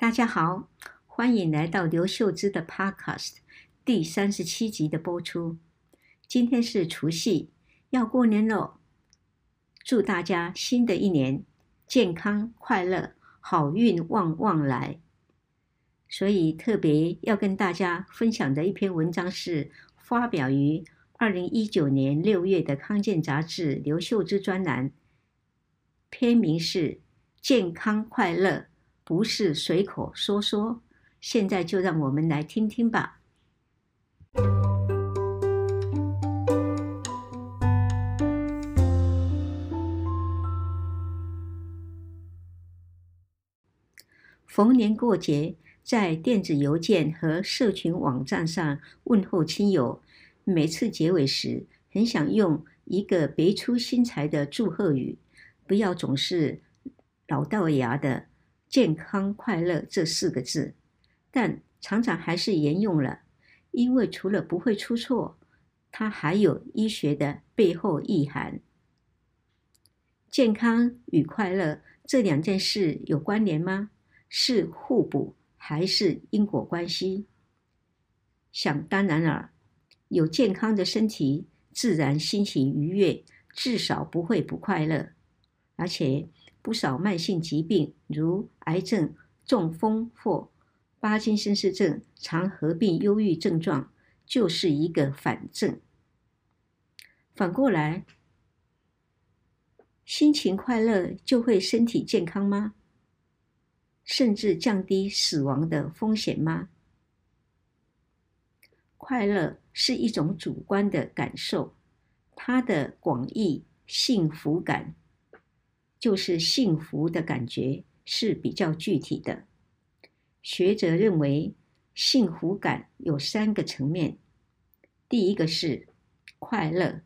大家好，欢迎来到刘秀芝的 Podcast 第三十七集的播出。今天是除夕，要过年喽！祝大家新的一年健康快乐，好运旺旺来。所以特别要跟大家分享的一篇文章是发表于二零一九年六月的康健杂志刘秀芝专栏，篇名是《健康快乐》。不是随口说说，现在就让我们来听听吧。逢年过节，在电子邮件和社群网站上问候亲友，每次结尾时，很想用一个别出心裁的祝贺语，不要总是老掉牙的。健康快乐这四个字，但常常还是沿用了，因为除了不会出错，它还有医学的背后意涵。健康与快乐这两件事有关联吗？是互补还是因果关系？想当然了，有健康的身体，自然心情愉悦，至少不会不快乐，而且。不少慢性疾病，如癌症、中风或帕金森氏症，常合并忧郁症状，就是一个反证。反过来，心情快乐就会身体健康吗？甚至降低死亡的风险吗？快乐是一种主观的感受，它的广义幸福感。就是幸福的感觉是比较具体的。学者认为，幸福感有三个层面。第一个是快乐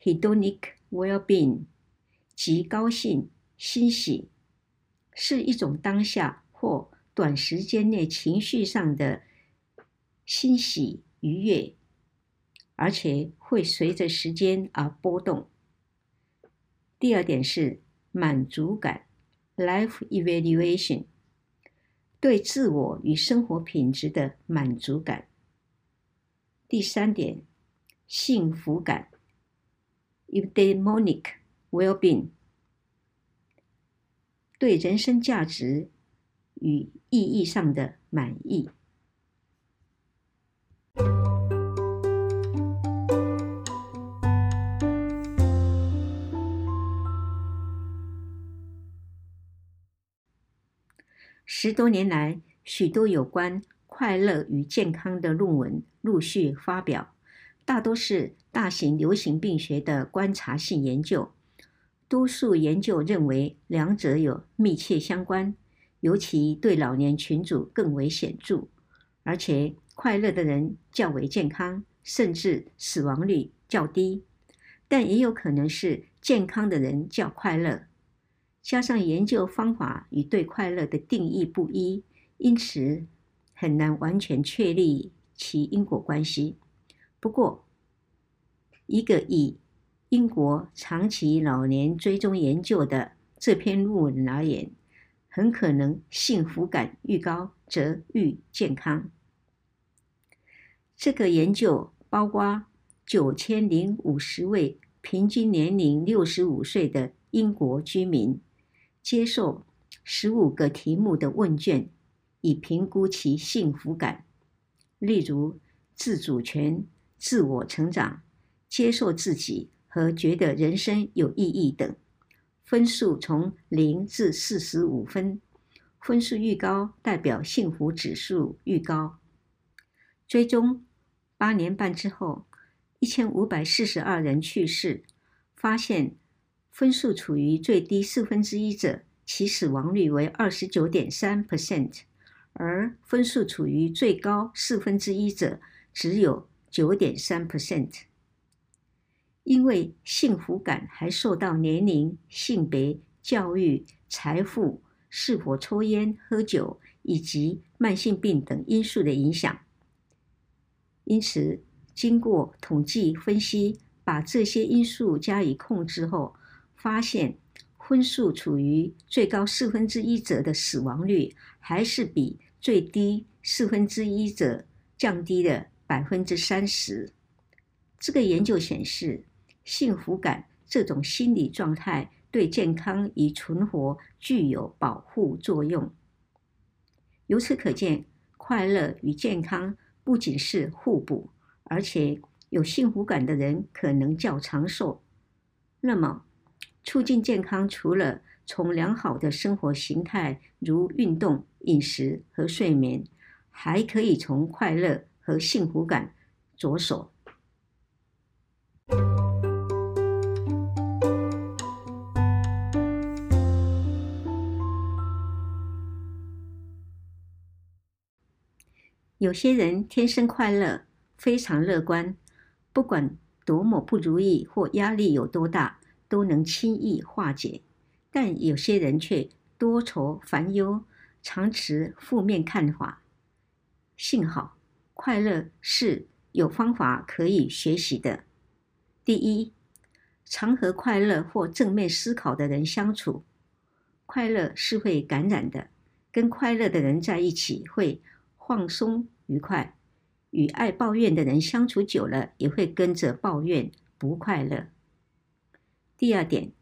（hedonic well-being），即高兴、欣喜，是一种当下或短时间内情绪上的欣喜愉悦，而且会随着时间而波动。第二点是。满足感 （life evaluation） 对自我与生活品质的满足感。第三点，幸福感 （eudaimonic well-being） 对人生价值与意义上的满意。十多年来，许多有关快乐与健康的论文陆续发表，大多是大型流行病学的观察性研究。多数研究认为两者有密切相关，尤其对老年群组更为显著。而且，快乐的人较为健康，甚至死亡率较低。但也有可能是健康的人较快乐。加上研究方法与对快乐的定义不一，因此很难完全确立其因果关系。不过，一个以英国长期老年追踪研究的这篇论文而言，很可能幸福感愈高则愈健康。这个研究包括九千零五十位平均年龄六十五岁的英国居民。接受十五个题目的问卷，以评估其幸福感，例如自主权、自我成长、接受自己和觉得人生有意义等。分数从零至四十五分，分数愈高，代表幸福指数愈高。追踪八年半之后，一千五百四十二人去世，发现。分数处于最低四分之一者，其死亡率为二十九点三 percent，而分数处于最高四分之一者，只有九点三 percent。因为幸福感还受到年龄、性别、教育、财富、是否抽烟喝酒以及慢性病等因素的影响，因此经过统计分析，把这些因素加以控制后。发现婚数处于最高四分之一者的死亡率，还是比最低四分之一者降低了百分之三十。这个研究显示，幸福感这种心理状态对健康与存活具有保护作用。由此可见，快乐与健康不仅是互补，而且有幸福感的人可能较长寿。那么，促进健康除了从良好的生活形态，如运动、饮食和睡眠，还可以从快乐和幸福感着手。有些人天生快乐，非常乐观，不管多么不如意或压力有多大，都能轻易化解。但有些人却多愁烦忧，常持负面看法。幸好，快乐是有方法可以学习的。第一，常和快乐或正面思考的人相处。快乐是会感染的，跟快乐的人在一起会放松愉快，与爱抱怨的人相处久了，也会跟着抱怨不快乐。第二点，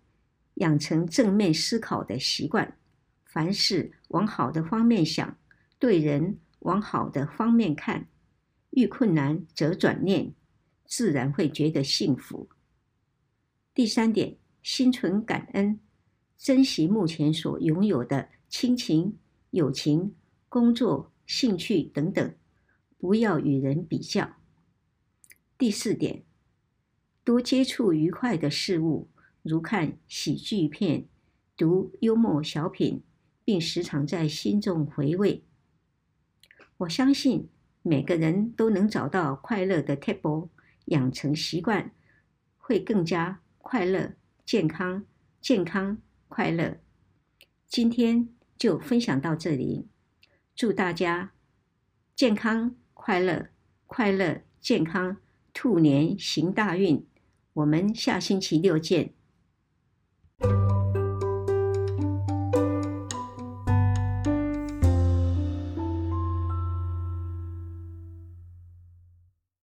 养成正面思考的习惯，凡事往好的方面想，对人往好的方面看，遇困难则转念，自然会觉得幸福。第三点，心存感恩，珍惜目前所拥有的亲情、友情、工作。兴趣等等，不要与人比较。第四点，多接触愉快的事物，如看喜剧片、读幽默小品，并时常在心中回味。我相信每个人都能找到快乐的 table，，养成习惯，会更加快乐、健康、健康、快乐。今天就分享到这里。祝大家健康快乐，快乐健康，兔年行大运。我们下星期六见。